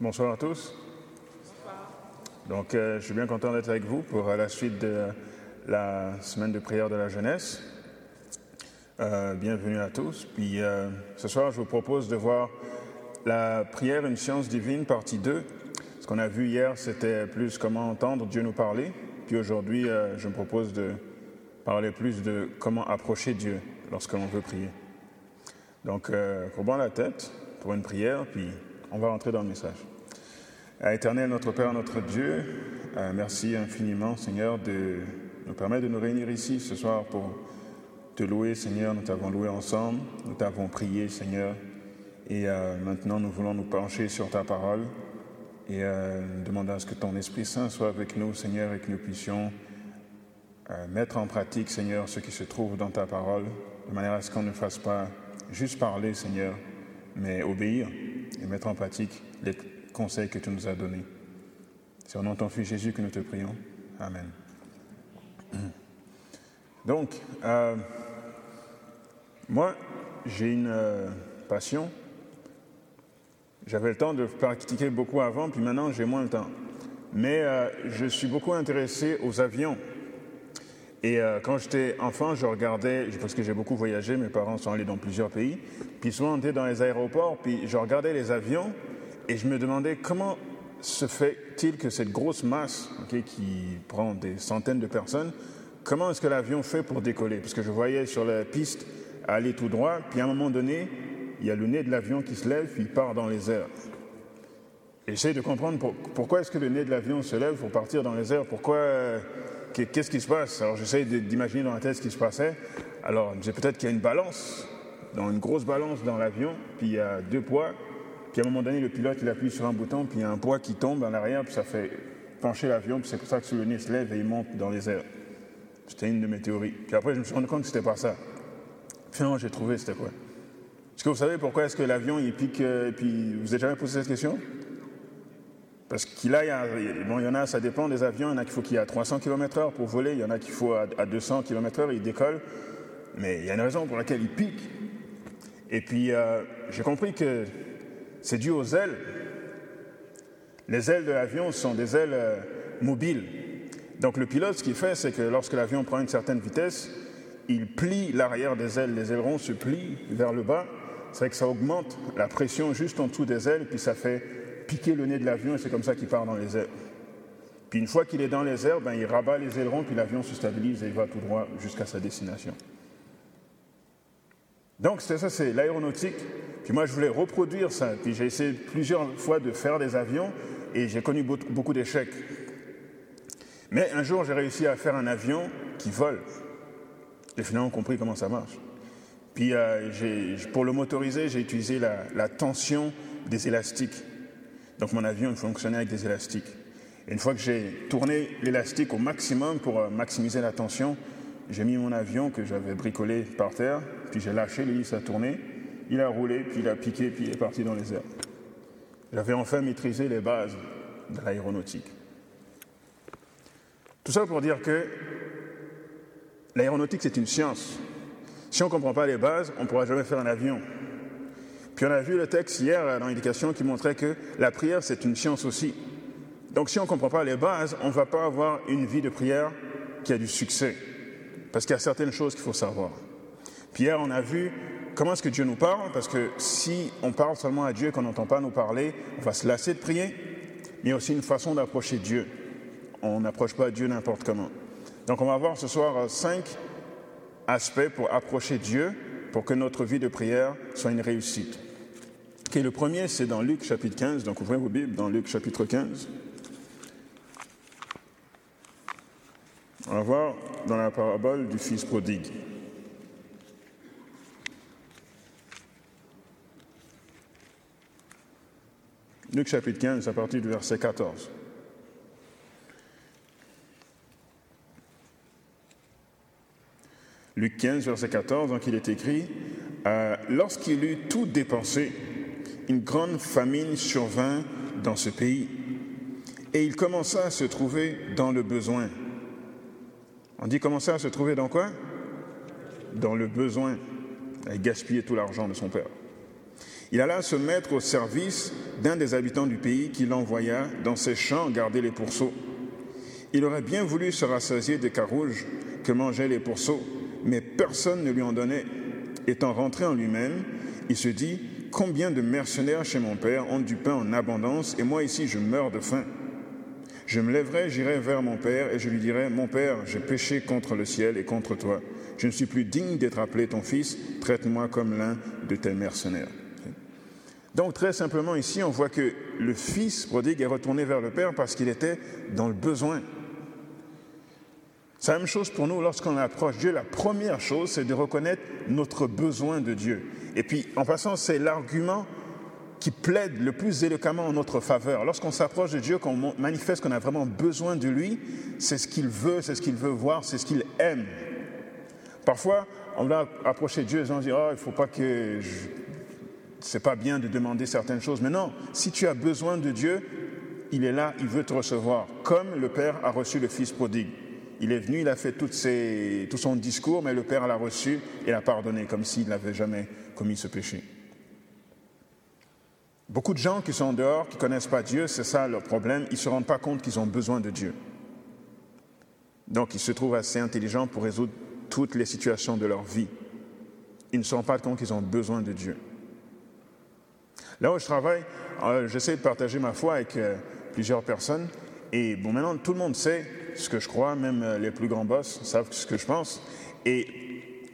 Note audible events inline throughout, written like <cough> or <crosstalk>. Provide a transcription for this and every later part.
Bonsoir à tous. Donc, euh, je suis bien content d'être avec vous pour euh, la suite de la semaine de prière de la jeunesse. Euh, bienvenue à tous. Puis, ce soir, je vous propose de voir la prière, une science divine, partie 2. Ce qu'on a vu hier, c'était plus comment entendre Dieu nous parler. Puis aujourd'hui, je me propose de parler plus de comment approcher Dieu lorsque l'on veut prier. Donc, courbons la tête pour une prière, puis on va rentrer dans le message. Éternel, notre Père, notre Dieu, euh, merci infiniment, Seigneur, de nous permettre de nous réunir ici ce soir pour te louer, Seigneur. Nous t'avons loué ensemble, nous t'avons prié, Seigneur. Et euh, maintenant, nous voulons nous pencher sur ta parole et euh, demander à ce que ton Esprit Saint soit avec nous, Seigneur, et que nous puissions mettre en pratique, Seigneur, ce qui se trouve dans ta parole, de manière à ce qu'on ne fasse pas juste parler, Seigneur, mais obéir et mettre en pratique les conseils que tu nous as donnés. C'est au nom de ton Fils Jésus que nous te prions. Amen. <clears throat> Donc, euh, moi, j'ai une euh, passion. J'avais le temps de pratiquer beaucoup avant, puis maintenant j'ai moins le temps. Mais euh, je suis beaucoup intéressé aux avions. Et quand j'étais enfant, je regardais, parce que j'ai beaucoup voyagé, mes parents sont allés dans plusieurs pays, puis souvent on était dans les aéroports, puis je regardais les avions, et je me demandais comment se fait-il que cette grosse masse qui prend des centaines de personnes, comment est-ce que l'avion fait pour décoller? Parce que je voyais sur la piste aller tout droit, puis à un moment donné, il y a le nez de l'avion qui se lève, puis il part dans les airs. J'essaie de comprendre pourquoi est-ce que le nez de l'avion se lève pour partir dans les airs, pourquoi, euh, qu'est-ce qui se passe? Alors j'essaie d'imaginer dans la tête ce qui se passait. Alors je peut-être qu'il y a une balance, dans une grosse balance dans l'avion, puis il y a deux poids, puis à un moment donné, le pilote, il appuie sur un bouton, puis il y a un poids qui tombe en arrière, puis ça fait pencher l'avion, puis c'est pour ça que le nez se lève et il monte dans les airs. C'était une de mes théories. Puis après, je me suis rendu compte que c'était pas ça. Finalement, j'ai trouvé c'était quoi. Est-ce que vous savez pourquoi est-ce que l'avion, il pique, euh, et puis vous n'avez jamais posé cette question? Parce qu'il a, y, bon, il y en a, ça dépend des avions, il y en a qu'il faut qu'il y ait à 300 km/h pour voler, il y en a qu'il faut à, 200 km/h, il décolle. Mais il y a une raison pour laquelle il pique. Et puis, euh, j'ai compris que c'est dû aux ailes. Les ailes de l'avion sont des ailes euh, mobiles. Donc le pilote, ce qu'il fait, c'est que lorsque l'avion prend une certaine vitesse, il plie l'arrière des ailes, les ailerons se plient vers le bas. C'est vrai que ça augmente la pression juste en dessous des ailes, puis ça fait piquer le nez de l'avion, et c'est comme ça qu'il part dans les airs. Puis une fois qu'il est dans les airs, ben, il rabat les ailerons, puis l'avion se stabilise et il va tout droit jusqu'à sa destination. Donc c'est ça, c'est l'aéronautique. Puis moi, je voulais reproduire ça. Puis j'ai essayé plusieurs fois de faire des avions et j'ai connu beaucoup d'échecs. Mais un jour, j'ai réussi à faire un avion qui vole. J'ai finalement compris comment ça marche. Puis euh, pour le motoriser, j'ai utilisé la, tension des élastiques. Donc mon avion fonctionnait avec des élastiques. Et une fois que j'ai tourné l'élastique au maximum pour euh, maximiser la tension, j'ai mis mon avion que j'avais bricolé par terre, puis j'ai lâché, l'hélice a tourné, il a roulé, puis il a piqué, puis il est parti dans les airs. J'avais enfin maîtrisé les bases de l'aéronautique. Tout ça pour dire que l'aéronautique, c'est une science. Si on ne comprend pas les bases, on ne pourra jamais faire un avion. Puis on a vu le texte hier dans l'éducation qui montrait que la prière, c'est une science aussi. Donc si on ne comprend pas les bases, on ne va pas avoir une vie de prière qui a du succès. Parce qu'il y a certaines choses qu'il faut savoir. Pierre, on a vu comment est-ce que Dieu nous parle, parce que si on parle seulement à Dieu qu'on n'entend pas nous parler, on va se lasser de prier. Mais aussi une façon d'approcher Dieu. On n'approche pas Dieu n'importe comment. Donc on va voir ce soir euh, cinq aspects pour approcher Dieu, pour que notre vie de prière soit une réussite. Le premier, c'est dans Luc chapitre 15. Donc ouvrez vos Bibles dans Luc chapitre 15. On va voir dans la parabole du fils prodigue. Luc chapitre 15 à partir du verset 14. Luc 15, verset 14, donc il est écrit, euh, Lorsqu'il eut tout dépensé, une grande famine survint dans ce pays, et il commença à se trouver dans le besoin. On dit commencer à se trouver dans quoi? Dans le besoin. Il gaspillé tout l'argent de son père. Il alla se mettre au service d'un des habitants du pays qui l'envoya dans ses champs garder les pourceaux. Il aurait bien voulu se rassasier des carouges que mangeaient les pourceaux, mais personne ne lui en donnait. Étant rentré en lui-même, il se dit, Combien de mercenaires chez mon père ont du pain en abondance, et moi ici je meurs de faim Je me lèverai, j'irai vers mon père, et je lui dirai, Mon père, j'ai péché contre le ciel et contre toi. Je ne suis plus digne d'être appelé ton fils, traite-moi comme l'un de tes mercenaires. Donc très simplement ici, on voit que le fils prodigue est retourné vers le Père parce qu'il était dans le besoin. C'est la même chose pour nous lorsqu'on approche Dieu. La première chose, c'est de reconnaître notre besoin de Dieu. Et puis, en passant, c'est l'argument qui plaide le plus éloquemment en notre faveur. Lorsqu'on s'approche de Dieu, qu'on manifeste qu'on a vraiment besoin de lui, c'est ce qu'il veut, c'est ce qu'il veut voir, c'est ce qu'il aime. Parfois, on va approcher Dieu et on dit, oh, il ne faut pas que je c'est pas bien de demander certaines choses. Mais non, si tu as besoin de Dieu, il est là, il veut te recevoir, comme le Père a reçu le Fils prodigue. Il est venu, il a fait tout son discours, mais le Père l'a reçu et l'a pardonné, comme s'il n'avait jamais commis ce péché. Beaucoup de gens qui sont dehors, qui ne connaissent pas Dieu, c'est ça leur problème, ils ne se rendent pas compte qu'ils ont besoin de Dieu. Donc ils se trouvent assez intelligents pour résoudre toutes les situations de leur vie. Ils ne se rendent pas compte qu'ils ont besoin de Dieu. Là où je travaille, euh, j'essaie de partager ma foi avec euh, plusieurs personnes. Et bon, maintenant, tout le monde sait ce que je crois, même euh, les plus grands boss savent ce que je pense. Et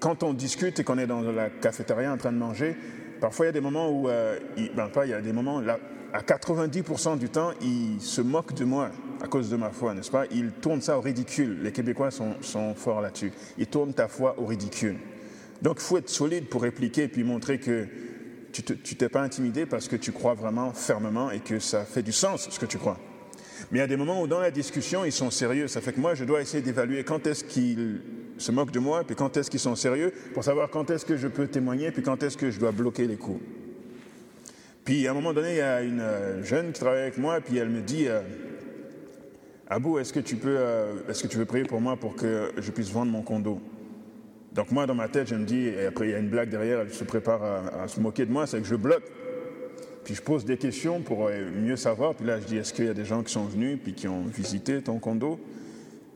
quand on discute et qu'on est dans la cafétéria en train de manger, parfois il y a des moments où, ben pas, il y a des moments, là, à 90% du temps, ils se moquent de moi à cause de ma foi, n'est-ce pas? Ils tournent ça au ridicule. Les Québécois sont, sont forts là-dessus. Ils tournent ta foi au ridicule. Donc il faut être solide pour répliquer et puis montrer que tu t'es pas intimidé parce que tu crois vraiment fermement et que ça fait du sens ce que tu crois. Mais il y a des moments où dans la discussion, ils sont sérieux. Ça fait que moi, je dois essayer d'évaluer quand est-ce qu'ils se moquent de moi, puis quand est-ce qu'ils sont sérieux, pour savoir quand est-ce que je peux témoigner, puis quand est-ce que je dois bloquer les coups. Puis à un moment donné, il y a une euh, jeune qui travaille avec moi, puis elle me dit euh, Abou, est-ce que, tu euh, est-ce que tu veux prier pour moi pour que je puisse vendre mon condo? Donc moi, dans ma tête, je me dis, et après il y a une blague derrière, elle se prépare à, se moquer de moi, c'est que je bloque. Puis je pose des questions pour euh, mieux savoir. Puis là, je dis, est-ce qu'il y a des gens qui sont venus, puis qui ont visité ton condo?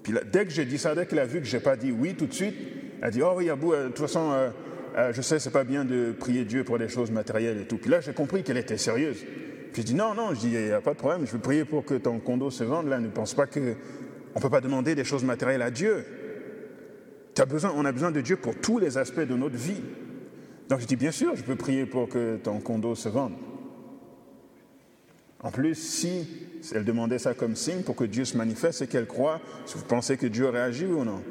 Puis là, dès que j'ai dit ça, dès qu'elle a vu que je n'ai pas dit oui tout de suite, elle dit, oh oui, Abou, euh, de toute façon, euh, je sais, c'est pas bien de prier Dieu pour des choses matérielles et tout. Puis là, j'ai compris qu'elle était sérieuse. Puis je dis, non, non, je dis, il n'y a pas de problème, je veux prier pour que ton condo se vende. Là, ne pense pas qu'on ne peut pas demander des choses matérielles à Dieu besoin, on a besoin de Dieu pour tous les aspects de notre vie. Donc je dis, bien sûr, je peux prier pour que ton condo se vende. En plus, si elle demandait ça comme signe pour que Dieu se manifeste et qu'elle croit, vous pensez que Dieu aurait agi ou non?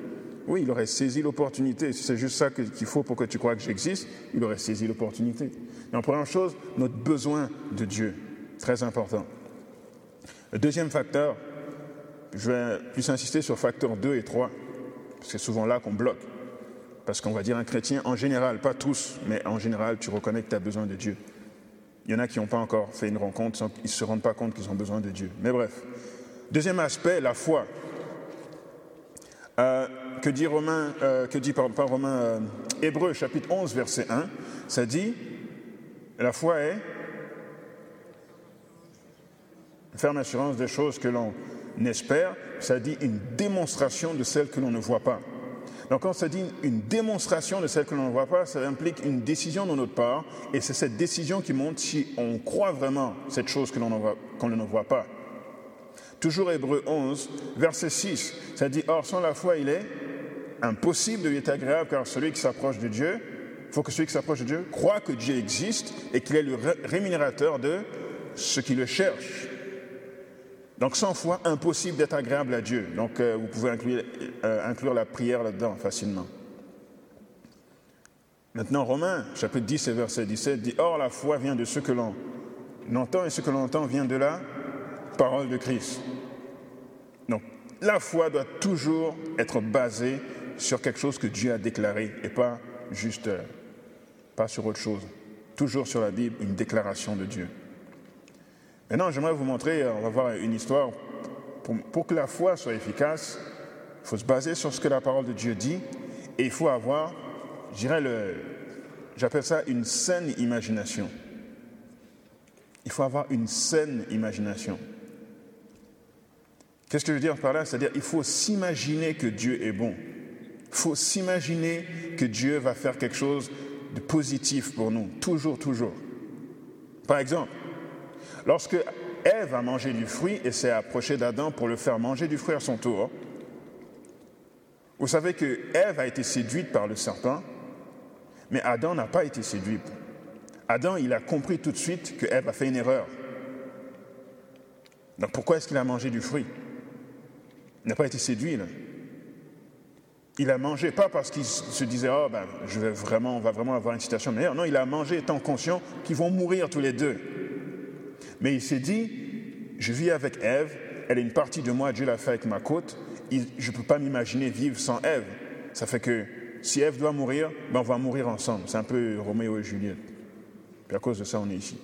Oui, il aurait saisi l'opportunité. Si c'est juste ça qu'il faut pour que tu crois que j'existe, il aurait saisi l'opportunité. En première chose, notre besoin de Dieu, très important. Le deuxième facteur, je vais plus insister sur facteur 2 et 3. C'est souvent là qu'on bloque. Parce qu'on va dire un chrétien, en général, pas tous, mais en général, tu reconnais que tu as besoin de Dieu. Il y en a qui n'ont pas encore fait une rencontre, ils ne se rendent pas compte qu'ils ont besoin de Dieu. Mais bref. Deuxième aspect, la foi. Euh, que dit Romain, euh, que dit pas Romain, euh, Hébreu chapitre 11 verset 1, ça dit, la foi est ferme assurance des choses que l'on espère, ça dit une démonstration de celle que l'on ne voit pas. Donc quand ça dit une démonstration de celle que l'on ne voit pas, ça implique une décision de notre part, et c'est cette décision qui montre si on croit vraiment cette chose que l'on ne voit pas. Toujours Hébreu 11, verset 6, ça dit, Or sans la foi, il est impossible de lui être agréable, car celui qui s'approche de Dieu, il faut que celui qui s'approche de Dieu croit que Dieu existe et qu'il est le rémunérateur de ceux qui le cherchent. Donc sans foi, impossible d'être agréable à Dieu. Donc euh, vous pouvez inclure, euh, inclure la prière là-dedans facilement. Maintenant, Romains, chapitre 10 et verset 17 dit, Or la foi vient de ce que l'on entend et ce que l'on entend vient de la parole de Christ. Donc la foi doit toujours être basée sur quelque chose que Dieu a déclaré et pas juste, euh, pas sur autre chose. Toujours sur la Bible, une déclaration de Dieu. Maintenant, j'aimerais vous montrer, on va voir une histoire. Pour, que la foi soit efficace, il faut se baser sur ce que la parole de Dieu dit et il faut avoir, je dirais, j'appelle ça une saine imagination. Il faut avoir une saine imagination. Qu'est-ce que je veux dire par là? C'est-à-dire il faut s'imaginer que Dieu est bon. Il faut s'imaginer que Dieu va faire quelque chose de positif pour nous, toujours, toujours. Par exemple, lorsque Ève a mangé du fruit et s'est approchée d'Adam pour le faire manger du fruit à son tour, vous savez que Ève a été séduite par le serpent, mais Adam n'a pas été séduit. Adam, il a compris tout de suite que Ève a fait une erreur. Donc pourquoi est-ce qu'il a mangé du fruit? Il n'a pas été séduit. Il a mangé pas parce qu'il se disait oh ben on va vraiment avoir une situation meilleure. Non, il a mangé étant conscient qu'ils vont mourir tous les deux. Mais il s'est dit je vis avec Ève, elle est une partie de moi, Dieu l'a fait avec ma côte, je ne peux pas m'imaginer vivre sans Ève. Ça fait que si Ève doit mourir, ben on va mourir ensemble. C'est un peu Roméo et Juliette. Et à cause de ça, on est ici.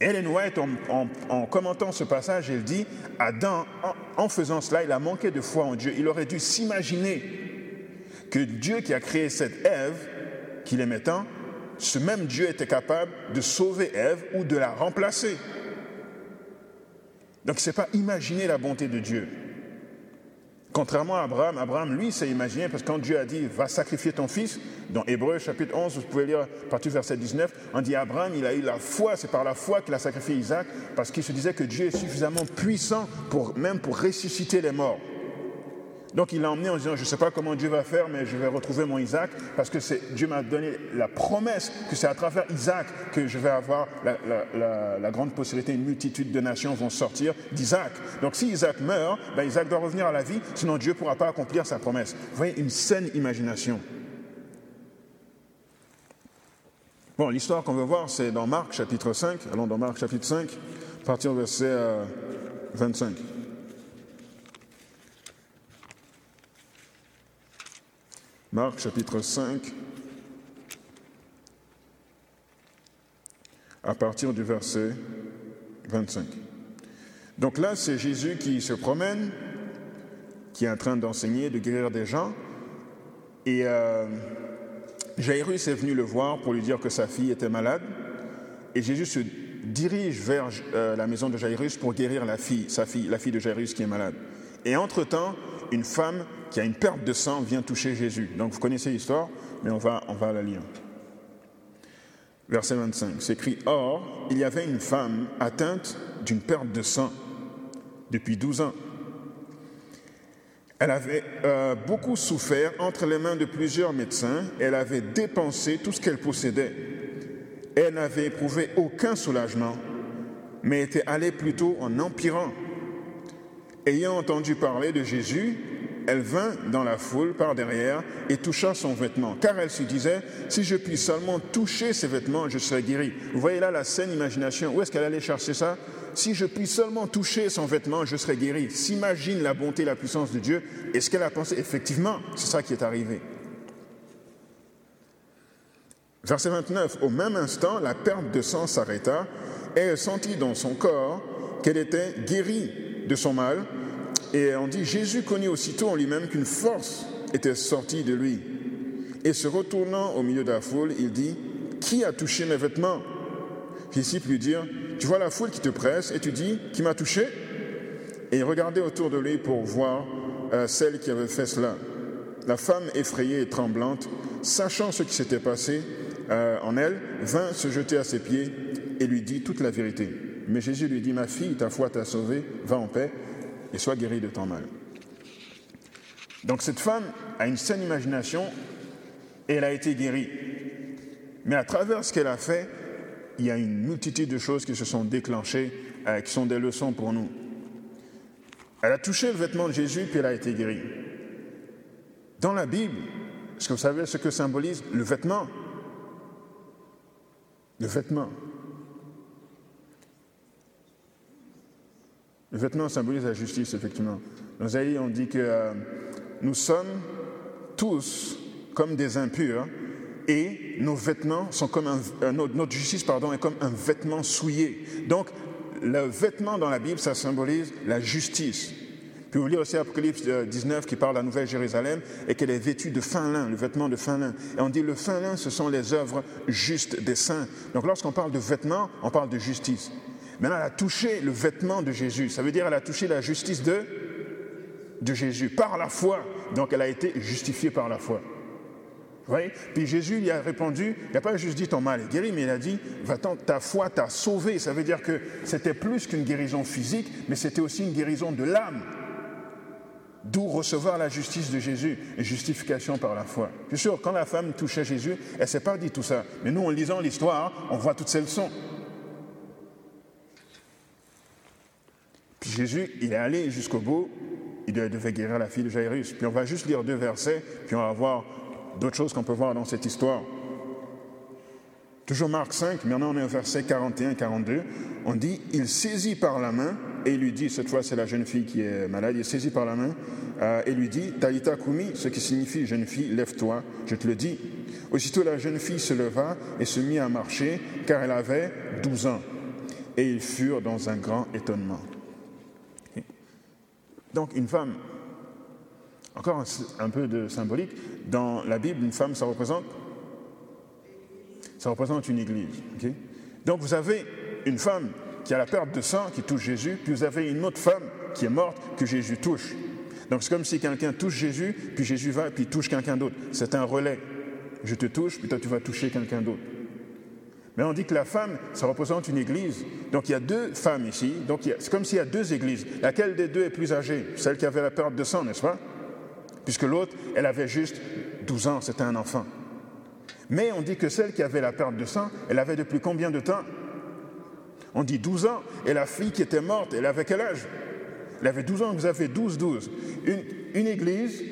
Ellen White, en, commentant ce passage, elle dit, Adam, en, en, faisant cela, il a manqué de foi en Dieu. Il aurait dû s'imaginer que Dieu qui a créé cette Ève, qu'il aimait tant, ce même Dieu était capable de sauver Ève ou de la remplacer. Donc, ce n'est pas imaginer la bonté de Dieu. Contrairement à Abraham, Abraham, lui, s'est imaginé, parce que quand Dieu a dit, va sacrifier ton fils, dans Hébreu chapitre 11, vous pouvez lire partir verset 19, on dit Abraham, il a eu la foi, c'est par la foi qu'il a sacrifié Isaac, parce qu'il se disait que Dieu est suffisamment puissant pour même pour ressusciter les morts. Donc il l'a emmené en disant, je ne sais pas comment Dieu va faire, mais je vais retrouver mon Isaac, parce que Dieu m'a donné la promesse que c'est à travers Isaac que je vais avoir la, grande possibilité, une multitude de nations vont sortir d'Isaac. Donc si Isaac meurt, ben Isaac doit revenir à la vie, sinon Dieu ne pourra pas accomplir sa promesse. Vous voyez, une saine imagination. Bon, l'histoire qu'on veut voir, c'est dans Marc chapitre 5. Allons dans Marc chapitre 5, à partir du verset 25. Marc chapitre 5, à partir du verset 25. Donc là, c'est Jésus qui se promène, qui est en train d'enseigner, de guérir des gens. Et euh, Jairus est venu le voir pour lui dire que sa fille était malade. Et Jésus se dirige vers euh, la maison de Jairus pour guérir la fille, sa fille, la fille de Jairus qui est malade. Et entre-temps, une femme qui a une perte de sang vient toucher Jésus. Donc vous connaissez l'histoire, mais on va, on va la lire. Verset 25, c'est écrit Or, il y avait une femme atteinte d'une perte de sang depuis 12 ans. Elle avait euh, beaucoup souffert entre les mains de plusieurs médecins. Elle avait dépensé tout ce qu'elle possédait. Elle n'avait éprouvé aucun soulagement, mais était allée plutôt en empirant. Ayant entendu parler de Jésus, elle vint dans la foule par derrière et toucha son vêtement, car elle se disait, si je puis seulement toucher ses vêtements, je serai guérie. Vous voyez là la saine imagination. Où est-ce qu'elle allait chercher ça? Si je puis seulement toucher son vêtement, je serai guérie. S'imagine la bonté et la puissance de Dieu. Et ce qu'elle a pensé, effectivement, c'est ça qui est arrivé. Verset 29, au même instant, la perte de sang s'arrêta et elle sentit dans son corps qu'elle était guérie de son mal et on dit, Jésus connut aussitôt en lui-même qu'une force était sortie de lui. Et se retournant au milieu de la foule, il dit, Qui a touché mes vêtements? Disciples lui dire Tu vois la foule qui te presse et tu dis, Qui m'a touché? Et il regardait autour de lui pour voir euh, celle qui avait fait cela. La femme effrayée et tremblante, sachant ce qui s'était passé euh, en elle, vint se jeter à ses pieds et lui dit toute la vérité. Mais Jésus lui dit, Ma fille, ta foi t'a sauvée, va en paix et sois guéri de ton mal. Donc cette femme a une saine imagination et elle a été guérie. Mais à travers ce qu'elle a fait, il y a une multitude de choses qui se sont déclenchées, euh, qui sont des leçons pour nous. Elle a touché le vêtement de Jésus, puis elle a été guérie. Dans la Bible, est-ce que vous savez ce que symbolise le vêtement? Le vêtement. Le vêtement symbolise la justice, effectivement. Dans Zaïe, on dit que euh, nous sommes tous comme des impurs et nos vêtements sont comme euh, notre, justice pardon, est comme un vêtement souillé. Donc, le vêtement dans la Bible, ça symbolise la justice. Puis vous lire aussi Apocalypse 19 euh, qui parle de la Nouvelle Jérusalem et qu'elle est vêtue de fin lin, le vêtement de fin lin. Et on dit le fin lin, ce sont les œuvres justes des saints. Donc lorsqu'on parle de vêtements, on parle de justice. Maintenant, elle a touché le vêtement de Jésus. Ça veut dire qu'elle a touché la justice de, de Jésus par la foi. Donc elle a été justifiée par la foi. Vous voyez? Puis Jésus lui a répondu, il n'a pas juste dit ton mal est guéri, mais il a dit, va-t'en, ta foi t'a sauvé. Ça veut dire que c'était plus qu'une guérison physique, mais c'était aussi une guérison de l'âme. D'où recevoir la justice de Jésus et justification par la foi. Je suis sûr, quand la femme touchait Jésus, elle ne s'est pas dit tout ça. Mais nous, en lisant l'histoire, on voit toutes ces leçons. Puis Jésus, il est allé jusqu'au bout, il devait guérir la fille de Jairus. Puis on va juste lire deux versets, puis on va voir d'autres choses qu'on peut voir dans cette histoire. Toujours Marc 5, maintenant on est au verset 41-42. On dit Il saisit par la main et lui dit, cette fois c'est la jeune fille qui est malade, il saisit par la main euh, et lui dit Talita Kumi, ce qui signifie jeune fille, lève-toi, je te le dis. Aussitôt la jeune fille se leva et se mit à marcher car elle avait 12 ans. Et ils furent dans un grand étonnement. Donc une femme, encore un, peu de symbolique, dans la Bible, une femme, ça représente Ça représente une église. Donc vous avez une femme qui a la perte de sang, qui touche Jésus, puis vous avez une autre femme qui est morte, que Jésus touche. Donc c'est comme si quelqu'un touche Jésus, puis Jésus va, puis touche quelqu'un d'autre. C'est un relais. Je te touche, puis toi tu vas toucher quelqu'un d'autre. Mais on dit que la femme, ça représente une église. Donc il y a deux femmes ici. Donc c'est comme s'il y a deux églises. Laquelle des deux est plus âgée? Celle qui avait la perte de sang, n'est-ce pas? Puisque l'autre, elle avait juste 12 ans, c'était un enfant. Mais on dit que celle qui avait la perte de sang, elle avait depuis combien de temps? On dit 12 ans. Et la fille qui était morte, elle avait quel âge? Elle avait 12 ans, vous avez 12, 12. Une, église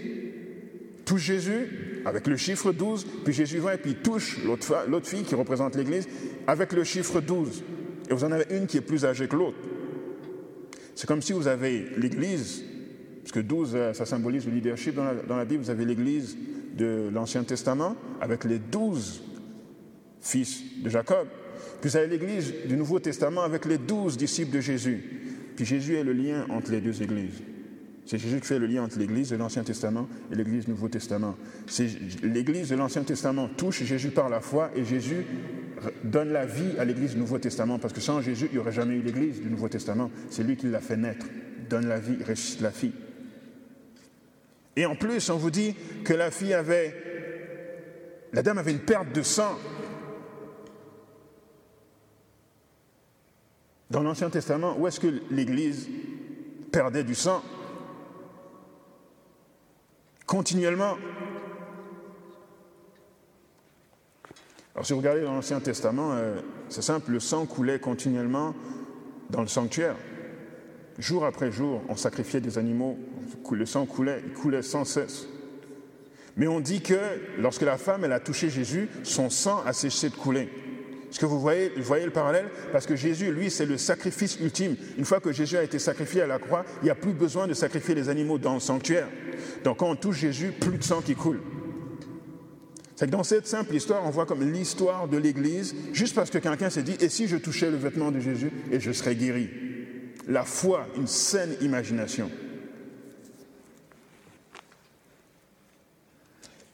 touche Jésus, avec le chiffre 12, puis Jésus vient et puis touche l'autre fille qui représente l'Église avec le chiffre 12. Et vous en avez une qui est plus âgée que l'autre. C'est comme si vous avez l'Église, parce que 12, euh, ça symbolise le leadership dans la, dans la Bible, vous avez l'Église de l'Ancien Testament avec les 12 fils de Jacob. Puis vous avez l'Église du Nouveau Testament avec les 12 disciples de Jésus. Puis Jésus est le lien entre les deux Églises. C'est Jésus qui fait le lien entre l'Église de l'Ancien Testament et l'Église du Nouveau Testament. L'Église de l'Ancien Testament touche Jésus par la foi et Jésus donne la vie à l'Église du Nouveau Testament parce que sans Jésus, il n'y aurait jamais eu l'Église du Nouveau Testament. C'est lui qui l'a fait naître, donne la vie, ressuscite la fille. Et en plus, on vous dit que la fille avait, la dame avait une perte de sang. Dans l'Ancien Testament, où est-ce que l'Église perdait du sang? Continuellement. Alors si vous regardez dans l'Ancien Testament, euh, c'est simple, le sang coulait continuellement dans le sanctuaire. Jour après jour, on sacrifiait des animaux, le sang coulait, il coulait sans cesse. Mais on dit que lorsque la femme elle a touché Jésus, son sang a cessé de couler. Est-ce que vous voyez, vous voyez le parallèle? Parce que Jésus, lui, c'est le sacrifice ultime. Une fois que Jésus a été sacrifié à la croix, il n'y a plus besoin de sacrifier les animaux dans le sanctuaire. Donc quand on touche Jésus, plus de sang qui coule. C'est que dans cette simple histoire, on voit comme l'histoire de l'Église, juste parce que quelqu'un s'est dit, et si je touchais le vêtement de Jésus et je serais guéri? La foi, une saine imagination.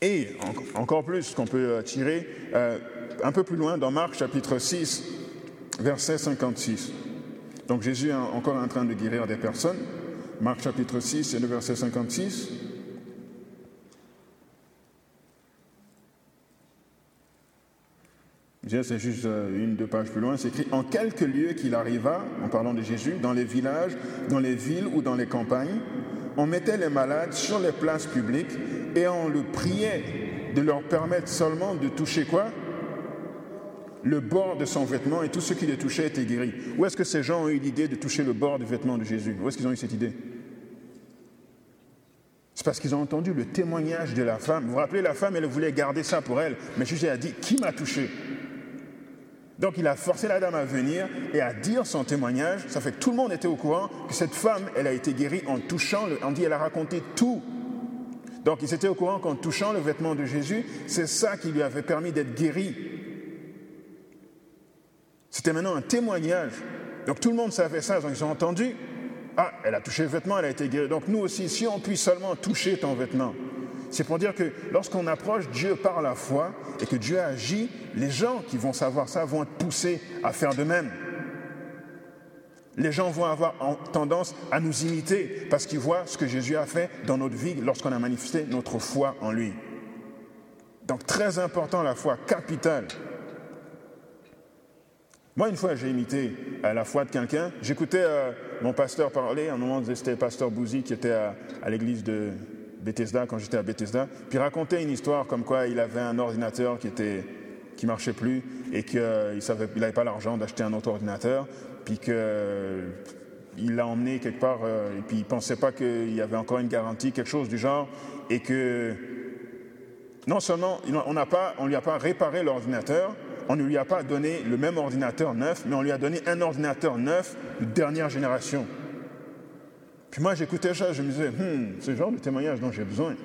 Et encore plus, qu'on peut tirer, euh, un peu plus loin dans Marc chapitre 6, verset 56. Donc Jésus est encore en train de guérir des personnes. Marc chapitre 6 et le verset 56. C'est juste euh, une, deux pages plus loin, c'est écrit En quelques lieux qu'il arriva, en parlant de Jésus, dans les villages, dans les villes ou dans les campagnes, on mettait les malades sur les places publiques et on le priait de leur permettre seulement de toucher quoi? Le bord de son vêtement et tout ce qui les touchait était guéri. Où est-ce que ces gens ont eu l'idée de toucher le bord du vêtement de Jésus? Où est-ce qu'ils ont eu cette idée? C'est parce qu'ils ont entendu le témoignage de la femme. Vous vous rappelez, la femme, elle voulait garder ça pour elle, mais Jésus a dit, qui m'a touché? Donc il a forcé la dame à venir et à dire son témoignage. Ça fait que tout le monde était au courant que cette femme, elle a été guérie en touchant, le, on dit, elle a raconté tout. Donc ils étaient au courant qu'en touchant le vêtement de Jésus, c'est ça qui lui avait permis d'être guérie. C'était maintenant un témoignage. Donc tout le monde savait ça, ils ont entendu. Ah, elle a touché le vêtement, elle a été guérie. Donc nous aussi, si on puisse seulement toucher ton vêtement, c'est pour dire que lorsqu'on approche Dieu par la foi et que Dieu agit, les gens qui vont savoir ça vont être poussés à faire de même. Les gens vont avoir tendance à nous imiter parce qu'ils voient ce que Jésus a fait dans notre vie lorsqu'on a manifesté notre foi en lui. Donc très important la foi, capitale. Moi, une fois, j'ai imité à la foi de quelqu'un. J'écoutais euh, mon pasteur parler. À un moment, c'était pasteur Bouzy qui était à, l'église de Bethesda, quand j'étais à Bethesda. Puis il racontait une histoire comme quoi il avait un ordinateur qui était qui marchait plus et qu'il n'avait il pas l'argent d'acheter un autre ordinateur. Puis qu'il l'a emmené quelque part euh, et puis il pensait pas qu'il y avait encore une garantie, quelque chose du genre. Et que non seulement on n'a pas, on lui a pas réparé l'ordinateur, on ne lui a pas donné le même ordinateur neuf, mais on lui a donné un ordinateur neuf de dernière génération. Puis moi, j'écoutais ça, je me disais, hmm, le genre de témoignage dont j'ai besoin.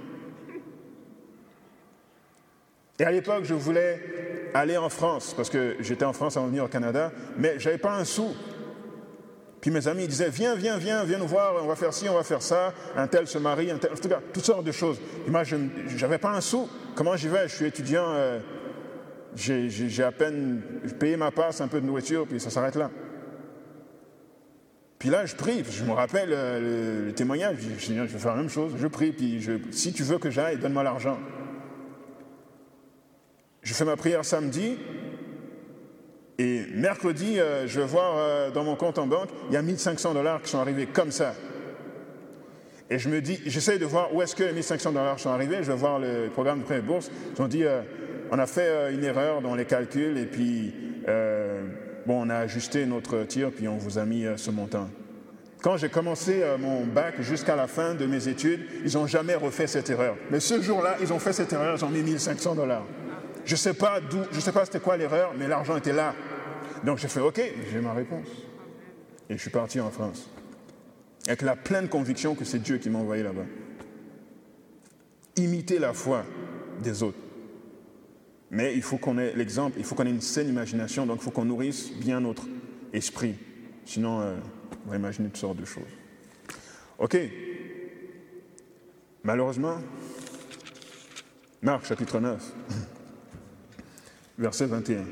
Et à l'époque, je voulais aller en France, parce que j'étais en France avant de venir au Canada, mais je n'avais pas un sou. Puis mes amis disaient, viens, viens, viens, viens nous voir, on va faire ci, on va faire ça, un tel se marie, un tel, en tout cas, toutes sortes de choses. Et moi, je n'avais pas un sou. Comment j'y vais? Je suis étudiant, euh, j'ai à peine payé ma passe, un peu de nourriture, puis ça s'arrête là. Puis là, je prie, je me rappelle euh, le, témoignage, je dis, vais faire la même chose, je prie, puis si tu veux que j'aille, donne-moi l'argent. Je fais ma prière samedi, et mercredi, euh, je vais voir dans mon compte en banque, il y a 1500 dollars qui sont arrivés comme ça. Et je me dis, j'essaie de voir où est-ce que les 1500 dollars sont arrivés. Je vais voir le programme de première bourse. Ils ont dit, euh, on a fait euh, une erreur dans les calculs et puis, euh, bon, on a ajusté notre tir puis on vous a mis ce montant. Quand j'ai commencé mon bac jusqu'à la fin de mes études, ils n'ont jamais refait cette erreur. Mais ce jour-là, ils ont fait cette erreur, ils ont mis 1500 dollars. Je ne sais pas d'où, je sais pas c'était quoi l'erreur, mais l'argent était là. Donc j'ai fait, OK, j'ai ma réponse. Et je suis parti en France avec la pleine conviction que c'est Dieu qui m'a envoyé là-bas. Imiter la foi des autres. Mais il faut qu'on ait l'exemple, il faut qu'on ait une saine imagination, donc il faut qu'on nourrisse bien notre esprit. Sinon, euh, on va imaginer toutes sortes de choses. OK. Malheureusement, Marc chapitre 9, verset 21.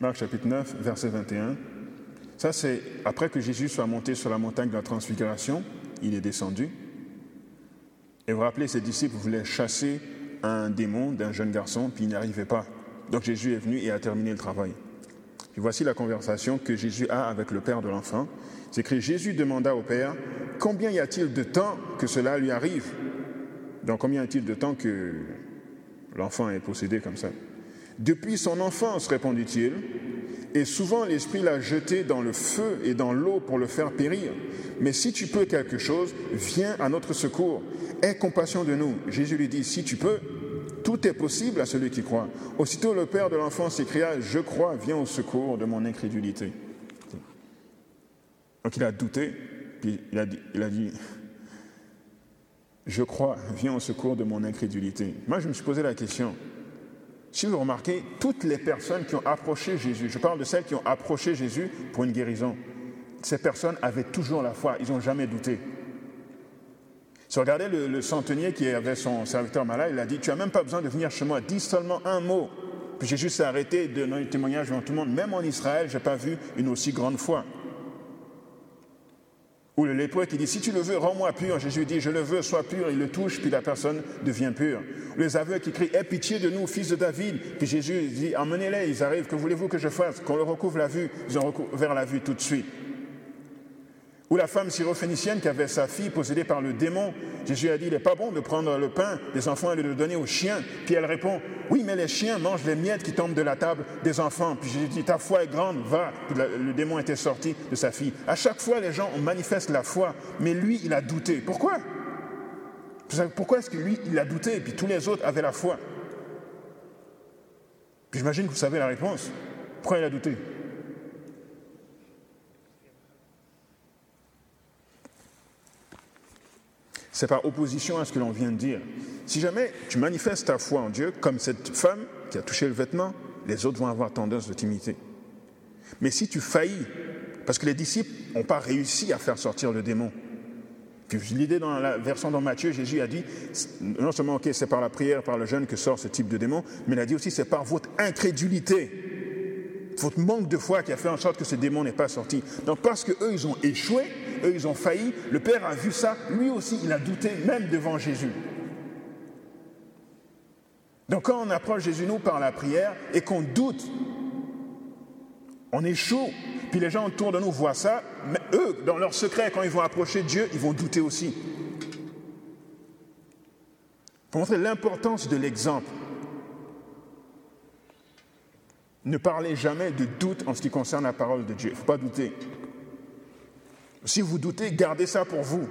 Marc chapitre 9, verset 21. Ça, c'est après que Jésus soit monté sur la montagne de la transfiguration, il est descendu. Et vous rappelez, ses disciples voulaient chasser un démon d'un jeune garçon, puis il n'y arrivait pas. Donc Jésus est venu et a terminé le travail. Et voici la conversation que Jésus a avec le père de l'enfant. C'est que Jésus demanda au père Combien y a-t-il de temps que cela lui arrive? Donc combien y a-t-il de temps que l'enfant est possédé comme ça depuis son enfance, répondit-il, et souvent l'Esprit l'a jeté dans le feu et dans l'eau pour le faire périr. Mais si tu peux quelque chose, viens à notre secours. Aie compassion de nous. Jésus lui dit, si tu peux, tout est possible à celui qui croit. Aussitôt le père de l'enfant s'écria, je crois, viens au secours de mon incrédulité. Donc il a douté, puis il a dit, il a dit je crois, viens au secours de mon incrédulité. Moi, je me suis posé la question, si vous remarquez, toutes les personnes qui ont approché Jésus, je parle de celles qui ont approché Jésus pour une guérison, ces personnes avaient toujours la foi, ils n'ont jamais douté. Si vous regardez le, centenier qui avait son serviteur malade, il a dit, tu n'as même pas besoin de venir chez moi, dis seulement un mot. Puis Jésus s'est arrêté de donner témoignage devant tout le monde. Même en Israël, je n'ai pas vu une aussi grande foi. Ou le qui dit, si tu le veux, rends-moi pur. Jésus dit, je le veux, sois pur. Il le touche, puis la personne devient pure. Les aveugles qui crient, aie pitié de nous, fils de David. Puis Jésus dit, emmenez-les, ils arrivent, que voulez-vous que je fasse? Qu'on leur recouvre la vue. Ils ont recouvert la vue tout de suite. Ou la femme syrophénicienne qui avait sa fille possédée par le démon. Jésus a dit, il n'est pas bon de prendre le pain des enfants et de le donner aux chiens. Puis elle répond, oui, mais les chiens mangent les miettes qui tombent de la table des enfants. Puis Jésus dit, ta foi est grande, va. Puis le démon était sorti de sa fille. À chaque fois, les gens manifestent la foi, mais lui, il a douté. Pourquoi? Pourquoi est-ce que lui, il a douté et puis tous les autres avaient la foi? Puis j'imagine que vous savez la réponse. Pourquoi il a douté? C'est par opposition à ce que l'on vient de dire. Si jamais tu manifestes ta foi en Dieu, comme cette femme qui a touché le vêtement, les autres vont avoir tendance de t'imiter. Mais si tu faillis, parce que les disciples n'ont pas réussi à faire sortir le démon, l'idée dans la version dans Matthieu, Jésus a dit, non seulement, ok, c'est par la prière, par le jeûne que sort ce type de démon, mais il a dit aussi, c'est par votre incrédulité, votre manque de foi qui a fait en sorte que ce démon n'est pas sorti. Donc parce qu'eux, ils ont échoué, eux, ils ont failli, le Père a vu ça, lui aussi, il a douté, même devant Jésus. Donc quand on approche Jésus nous par la prière et qu'on doute, on chaud. Puis les gens autour de nous voient ça, mais eux, dans leur secret, quand ils vont approcher Dieu, ils vont douter aussi. Pour montrer l'importance de l'exemple, ne parlez jamais de doute en ce qui concerne la parole de Dieu. Il ne faut pas douter. Si vous doutez, gardez ça pour vous.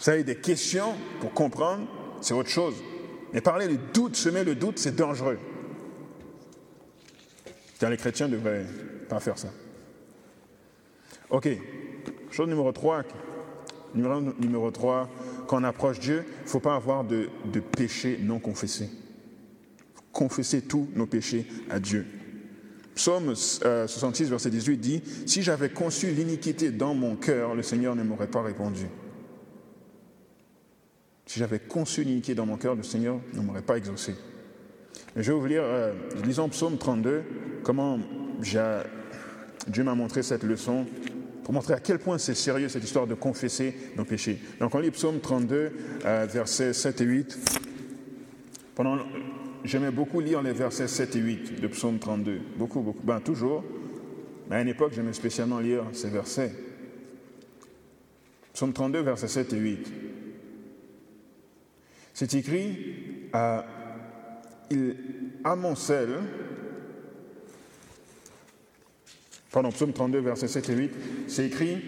Vous savez, des questions pour comprendre, c'est autre chose. Mais parler de doute, semer le doute, c'est dangereux. les chrétiens ne devraient pas faire ça. Ok, chose numéro 3. Numéro, numéro 3, quand on approche Dieu, il ne faut pas avoir de, de péché non confessé. Confesser tous nos péchés à Dieu. Psaume 66, euh, verset 18 dit, Si j'avais conçu l'iniquité dans mon cœur, le Seigneur ne m'aurait pas répondu. Si j'avais conçu l'iniquité dans mon cœur, le Seigneur ne m'aurait pas exaucé. je vais vous lire, euh, lisons Psaume 32, comment Dieu m'a montré cette leçon pour montrer à quel point c'est sérieux cette histoire de confesser nos péchés. Donc on lit Psaume 32, euh, versets 7 et 8. Pendant, j'aimais beaucoup lire les versets 7 et 8 de Psaume 32. Beaucoup, beaucoup. Ben, toujours. Mais à une époque, j'aimais spécialement lire ces versets. Psaume 32, versets 7 et 8. C'est écrit, euh, il amoncelle, pardon, psaume 32, versets 7 et 8, c'est écrit,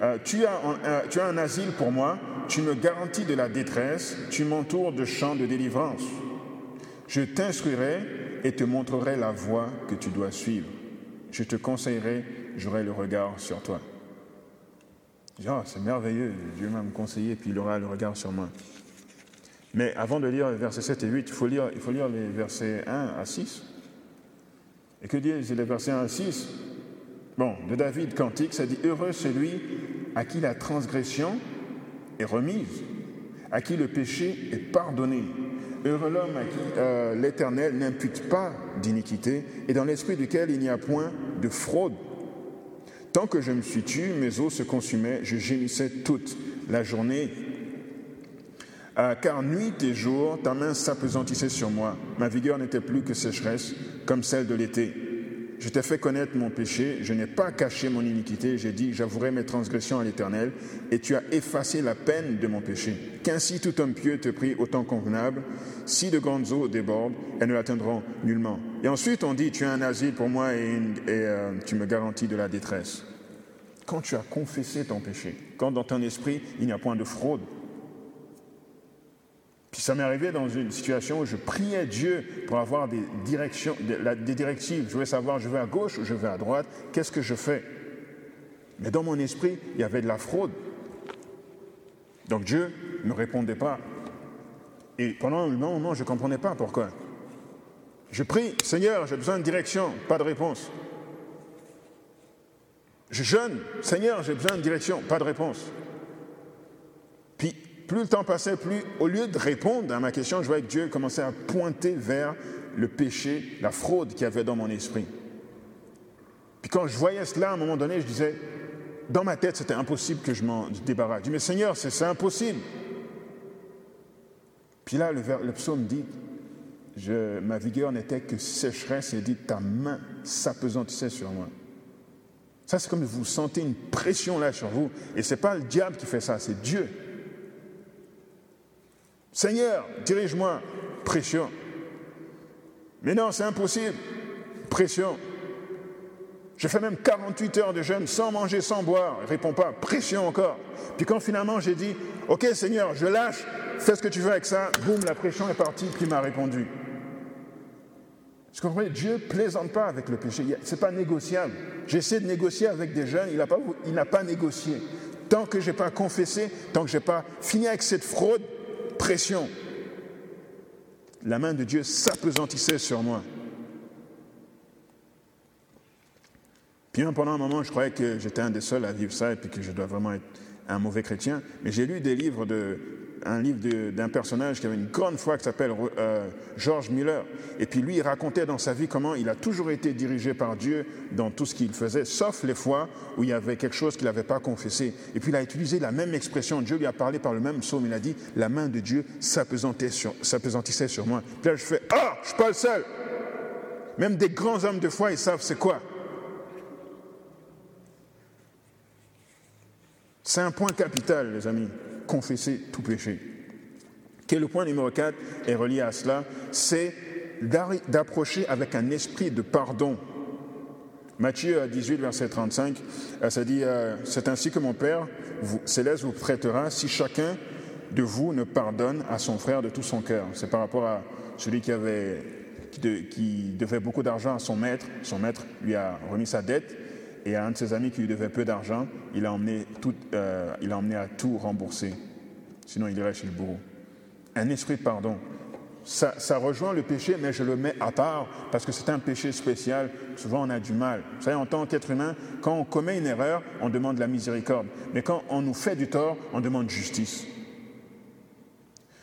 euh, tu, as un, euh, tu as un asile pour moi, tu me garantis de la détresse, tu m'entoures de champs de délivrance. Je t'instruirai et te montrerai la voie que tu dois suivre. Je te conseillerai, j'aurai le regard sur toi. Oh, c'est merveilleux, Dieu m'a conseillé, puis il aura le regard sur moi. Mais avant de lire les versets 7 et 8, il faut lire, il faut lire les versets 1 à 6. Et que disent les versets 1 à 6 Bon, de David cantique, ça dit Heureux celui à qui la transgression est remise, à qui le péché est pardonné. Heureux l'homme à qui euh, l'Éternel n'impute pas d'iniquité et dans l'esprit duquel il n'y a point de fraude. Tant que je me suis tué, mes os se consumaient, je gémissais toute la journée ah, car nuit et jour, ta main s'apesantissait sur moi. Ma vigueur n'était plus que sécheresse, comme celle de l'été. Je t'ai fait connaître mon péché, je n'ai pas caché mon iniquité, j'ai dit, j'avouerai mes transgressions à l'Éternel, et tu as effacé la peine de mon péché. Qu'ainsi tout homme pieux te prie au temps convenable, si de grandes eaux débordent, elles ne l'atteindront nullement. Et ensuite on dit, tu es un asile pour moi et, euh, tu me garantis de la détresse. Quand tu as confessé ton péché, quand dans ton esprit il n'y a point de fraude, puis ça m'est arrivé dans une situation où je priais Dieu pour avoir des directions, des directives. Je voulais savoir, je vais à gauche ou je vais à droite, qu'est-ce que je fais? Mais dans mon esprit, il y avait de la fraude. Donc Dieu ne répondait pas. Et pendant un moment, je ne comprenais pas pourquoi. Je prie, Seigneur, j'ai besoin de direction, pas de réponse. Je jeûne, Seigneur, j'ai besoin de direction, pas de réponse. Plus le temps passait, plus, au lieu de répondre à ma question, je voyais que Dieu commençait à pointer vers le péché, la fraude qu'il y avait dans mon esprit. Puis quand je voyais cela, à un moment donné, je disais, dans ma tête, c'était impossible que je m'en débarrasse. Je dis, mais Seigneur, c'est impossible. Puis là, le, psaume dit, ma vigueur n'était que sécheresse et dit, ta main s'apesantissait sur moi. Ça, c'est comme vous sentez une pression là sur vous. Et ce n'est pas le diable qui fait ça, c'est Dieu. Seigneur, dirige-moi. Pression. Mais non, c'est impossible. Pression. J'ai fait même 48 heures de jeûne sans manger, sans boire. Il ne répond pas. Pression encore. Puis quand finalement j'ai dit, OK Seigneur, je lâche, fais ce que tu veux avec ça, boum, la pression est partie, puis il m'a répondu. Vous comprenez? Dieu plaisante pas avec le péché. Ce n'est pas négociable. J'essaie de négocier avec des jeunes, il n'a pas, pas négocié. Tant que je n'ai pas confessé, tant que je n'ai pas fini avec cette fraude, pression. la main de Dieu s'apesantissait sur moi. Puis pendant un moment, je croyais que j'étais un des seuls à vivre ça et puis que je dois vraiment être un mauvais chrétien. Mais j'ai lu des livres de, un livre d'un personnage qui avait une grande foi qui s'appelle euh, George Miller. Et puis lui, il racontait dans sa vie comment il a toujours été dirigé par Dieu dans tout ce qu'il faisait, sauf les fois où il y avait quelque chose qu'il n'avait pas confessé. Et puis il a utilisé la même expression. Dieu lui a parlé par le même psaume. Il a dit La main de Dieu s'apesantissait sur, moi. Puis là, je fais Ah, je suis pas le seul. Même des grands hommes de foi, ils savent c'est quoi. C'est un point capital, les amis confesser tout péché. Quel le point numéro 4 est relié à cela C'est d'approcher avec un esprit de pardon. Matthieu 18, verset 35, euh, ça dit euh, C'est ainsi que mon Père vous, céleste vous prêtera si chacun de vous ne pardonne à son frère de tout son cœur. C'est par rapport à celui qui, avait, qui devait beaucoup d'argent à son maître. Son maître lui a remis sa dette et à un de ses amis qui lui devait peu d'argent, il, a emmené euh, il a emmené à tout rembourser. Sinon, il irait chez le bourreau. Un esprit de pardon. Ça, ça, rejoint le péché, mais je le mets à part parce que c'est un péché spécial. Souvent, on a du mal. Vous savez, en tant qu'être humain, quand on commet une erreur, on demande la miséricorde. Mais quand on nous fait du tort, on demande justice.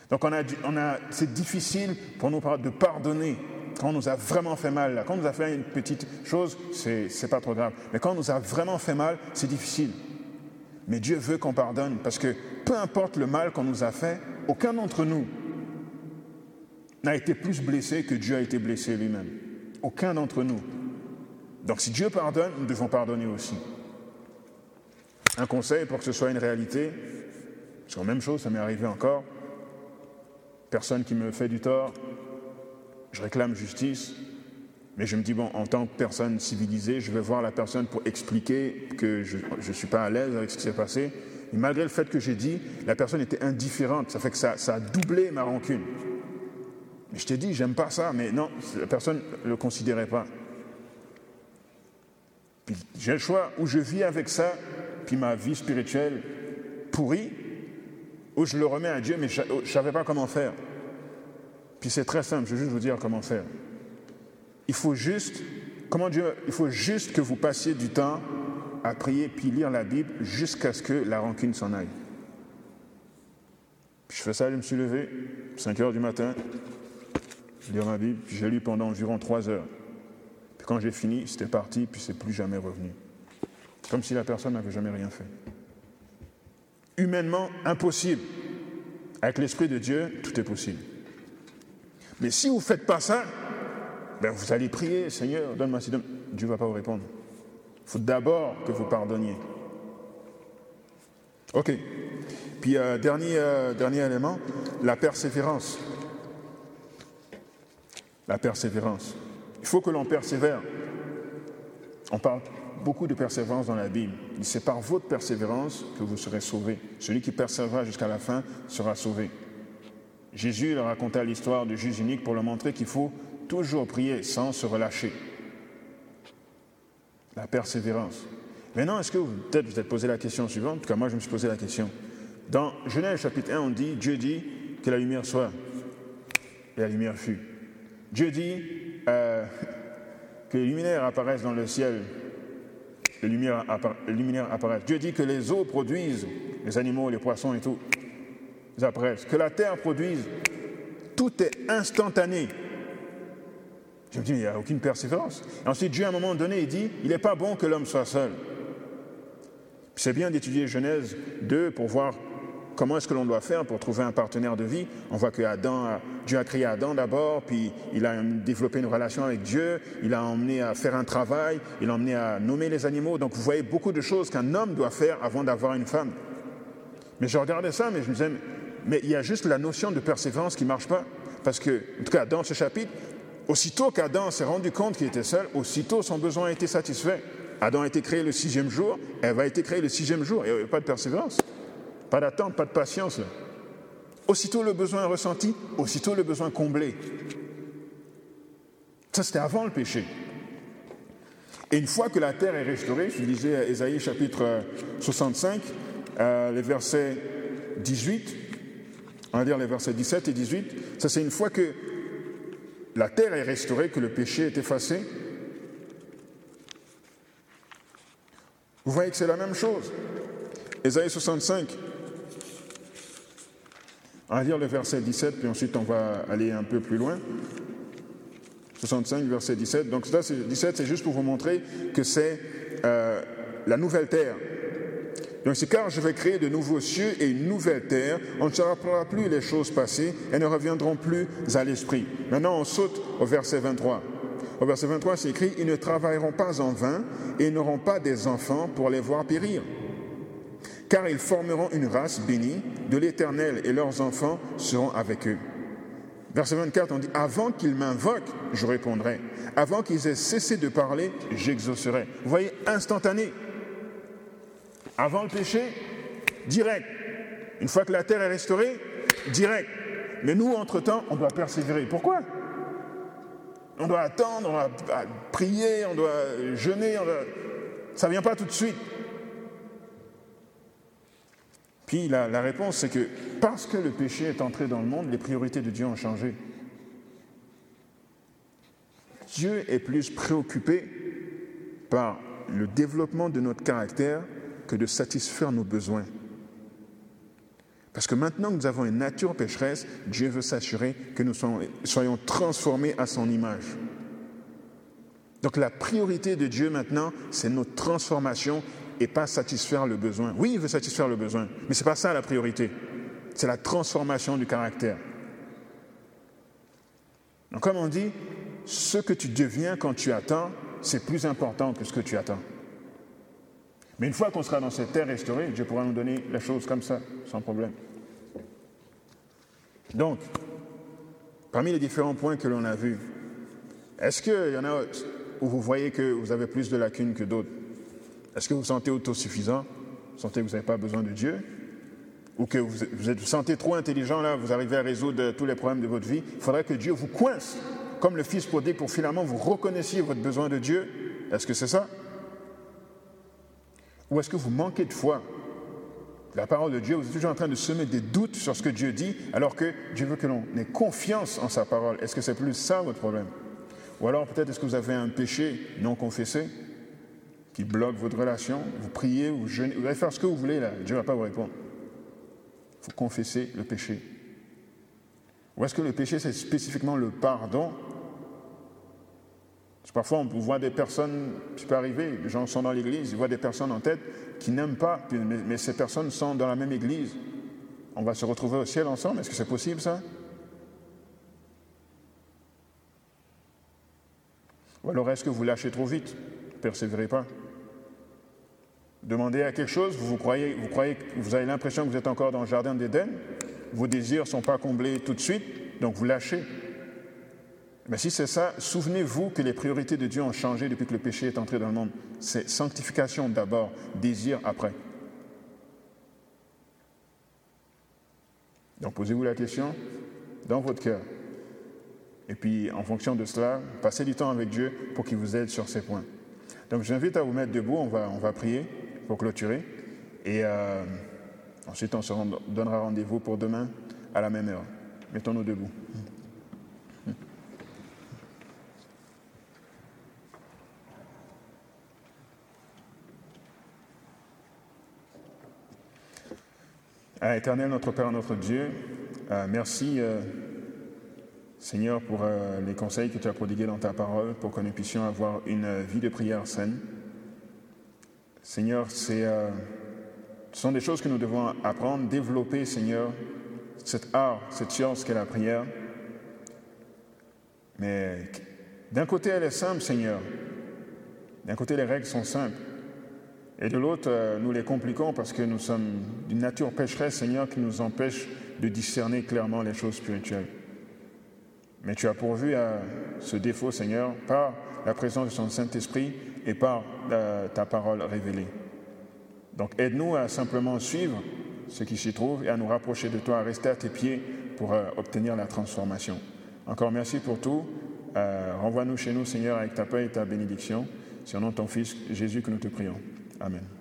Donc, on a, on a, c'est difficile pour nous de pardonner quand on nous a vraiment fait mal, quand on nous a fait une petite chose, c'est pas trop grave. Mais quand on nous a vraiment fait mal, c'est difficile. Mais Dieu veut qu'on pardonne parce que peu importe le mal qu'on nous a fait, aucun d'entre nous n'a été plus blessé que Dieu a été blessé lui-même. Aucun d'entre nous. Donc si Dieu pardonne, nous devons pardonner aussi. Un conseil pour que ce soit une réalité, c'est la même chose, ça m'est arrivé encore. Personne qui me fait du tort, je réclame justice, mais je me dis, bon, en tant que personne civilisée, je vais voir la personne pour expliquer que je ne suis pas à l'aise avec ce qui s'est passé. Et malgré le fait que j'ai dit, la personne était indifférente. Ça fait que ça, ça a doublé ma rancune. Mais je t'ai dit, j'aime pas ça, mais non, la personne ne le considérait pas. J'ai le choix, où je vis avec ça, puis ma vie spirituelle pourrie, ou je le remets à Dieu, mais je ne savais pas comment faire. Puis c'est très simple, je vais juste vous dire comment faire. Il faut juste, comment Dieu, il faut juste que vous passiez du temps à prier puis lire la Bible jusqu'à ce que la rancune s'en aille. Puis je fais ça, je me suis levé, 5 heures du matin, je lis ma Bible, puis j'ai lu pendant environ 3 heures. Puis quand j'ai fini, c'était parti, puis c'est plus jamais revenu. Comme si la personne n'avait jamais rien fait. Humainement, impossible. Avec l'Esprit de Dieu, tout est possible. Mais si vous ne faites pas ça, ben vous allez prier, Seigneur, donne-moi si Dieu ne va pas vous répondre. Il faut d'abord que vous pardonniez. OK. Puis, euh, dernier, euh, dernier élément, la persévérance. La persévérance. Il faut que l'on persévère. On parle beaucoup de persévérance dans la Bible. C'est par votre persévérance que vous serez sauvés. Celui qui persévérera jusqu'à la fin sera sauvé. Jésus leur raconta l'histoire du juge unique pour leur montrer qu'il faut toujours prier sans se relâcher. La persévérance. Maintenant, est-ce que vous, peut-être vous êtes posé la question suivante, en tout cas moi je me suis posé la question. Dans Genèse chapitre 1, on dit, Dieu dit que la lumière soit, et la lumière fut. Dieu dit euh, que les luminaires apparaissent dans le ciel, les les luminaires apparaissent. Dieu dit que les eaux produisent les animaux, les poissons et tout apparaissent, que la terre produise, tout est instantané. Je me dis, il n'y a aucune persévérance. ensuite, Dieu, à un moment donné, il dit, il n'est pas bon que l'homme soit seul. C'est bien d'étudier Genèse 2 pour voir comment est-ce que l'on doit faire pour trouver un partenaire de vie. On voit que Adam, Dieu a créé Adam d'abord, puis il a développé une relation avec Dieu, il a emmené à faire un travail, il a emmené à nommer les animaux. Donc vous voyez beaucoup de choses qu'un homme doit faire avant d'avoir une femme. Mais je regardais ça, mais je me disais, mais il y a juste la notion de persévérance qui ne marche pas. Parce que, en tout cas, dans ce chapitre, aussitôt qu'Adam s'est rendu compte qu'il était seul, aussitôt son besoin a été satisfait. Adam a été créé le sixième jour, elle va être créée le sixième jour. Il n'y avait pas de persévérance, pas d'attente, pas de patience. Aussitôt le besoin ressenti, aussitôt le besoin comblé. Ça, c'était avant le péché. Et une fois que la terre est restaurée, je lisais Ésaïe chapitre 65, euh, les versets 18, on va dire les versets 17 et 18, ça c'est une fois que la terre est restaurée, que le péché est effacé. Vous voyez que c'est la même chose. Ésaïe 65. On va lire le verset 17, puis ensuite on va aller un peu plus loin. 65, verset 17. Donc ça, 17, c'est juste pour vous montrer que c'est euh, la nouvelle terre. Donc c'est car je vais créer de nouveaux cieux et une nouvelle terre, on ne se rappellera plus les choses passées et ne reviendront plus à l'esprit. Maintenant, on saute au verset 23. Au verset 23, c'est écrit, ils ne travailleront pas en vain et n'auront pas des enfants pour les voir périr. Car ils formeront une race bénie de l'Éternel et leurs enfants seront avec eux. Verset 24, on dit, avant qu'ils m'invoquent, je répondrai. Avant qu'ils aient cessé de parler, j'exaucerai. Vous voyez, instantané. Avant le péché, direct. Une fois que la terre est restaurée, direct. Mais nous, entre-temps, on doit persévérer. Pourquoi? On doit attendre, on doit prier, on doit jeûner. Ça ne vient pas tout de suite. Puis la, la réponse, c'est que parce que le péché est entré dans le monde, les priorités de Dieu ont changé. Dieu est plus préoccupé par le développement de notre caractère que de satisfaire nos besoins. Parce que maintenant que nous avons une nature pécheresse, Dieu veut s'assurer que nous soyons transformés à son image. Donc la priorité de Dieu maintenant, c'est notre transformation et pas satisfaire le besoin. Oui, il veut satisfaire le besoin, mais ce n'est pas ça la priorité. C'est la transformation du caractère. Donc comme on dit, ce que tu deviens quand tu attends, c'est plus important que ce que tu attends. Mais une fois qu'on sera dans cette terre restaurée, Dieu pourra nous donner les choses comme ça, sans problème. Donc, parmi les différents points que l'on a vus, est-ce qu'il y en a où vous voyez que vous avez plus de lacunes que d'autres? Est-ce que vous vous sentez autosuffisant? Vous sentez que vous n'avez pas besoin de Dieu? Ou que vous, vous, vous sentez trop intelligent, là, vous arrivez à résoudre tous les problèmes de votre vie? Il faudrait que Dieu vous coince, comme le Fils prodigue, pour finalement vous reconnaissiez votre besoin de Dieu. Est-ce que c'est ça? Ou est-ce que vous manquez de foi? La parole de Dieu, vous êtes toujours en train de semer des doutes sur ce que Dieu dit, alors que Dieu veut que l'on ait confiance en sa parole. Est-ce que c'est plus ça votre problème? Ou alors peut-être est-ce que vous avez un péché non confessé qui bloque votre relation? Vous priez, vous jeûnez, vous allez faire ce que vous voulez là, Dieu ne va pas vous répondre. Il faut confesser le péché. Ou est-ce que le péché, c'est spécifiquement le pardon? Parfois, on voit des personnes, ça peut arriver, les gens sont dans l'église, ils voient des personnes en tête qui n'aiment pas, mais, ces personnes sont dans la même église. On va se retrouver au ciel ensemble, est-ce que c'est possible ça? Ou alors est-ce que vous lâchez trop vite Persévérez pas? Demandez à quelque chose, vous, croyez, vous, croyez, vous avez l'impression que vous êtes encore dans le jardin d'Éden, vos désirs ne sont pas comblés tout de suite, donc vous lâchez. Mais si c'est ça, souvenez-vous que les priorités de Dieu ont changé depuis que le péché est entré dans le monde. C'est sanctification d'abord, désir après. Donc posez-vous la question dans votre cœur. Et puis, en fonction de cela, passez du temps avec Dieu pour qu'il vous aide sur ces points. Donc, j'invite à vous mettre debout. On va, prier pour clôturer. Et euh, ensuite, on se donnera rendez-vous pour demain à la même heure. Mettons-nous debout. Ah, éternel, notre Père, notre Dieu, euh, merci euh, Seigneur pour euh, les conseils que tu as prodigués dans ta parole pour que nous puissions avoir une vie de prière saine. Seigneur, ce sont des choses que nous devons apprendre, développer, Seigneur, cet art, cette science qu'est la prière. Mais d'un côté, elle est simple, Seigneur. D'un côté, les règles sont simples. Et de l'autre, euh, nous les compliquons parce que nous sommes d'une nature pécheresse, Seigneur, qui nous empêche de discerner clairement les choses spirituelles. Mais tu as pourvu à ce défaut, Seigneur, par la présence de ton Saint-Esprit et par euh, ta parole révélée. Donc aide-nous à simplement suivre ce qui s'y trouve et à nous rapprocher de toi, à rester à tes pieds pour euh, obtenir la transformation. Encore merci pour tout. Renvoie-nous chez nous, Seigneur, avec ta paix et ta bénédiction. C'est au nom de ton Fils Jésus que nous te prions. Amen.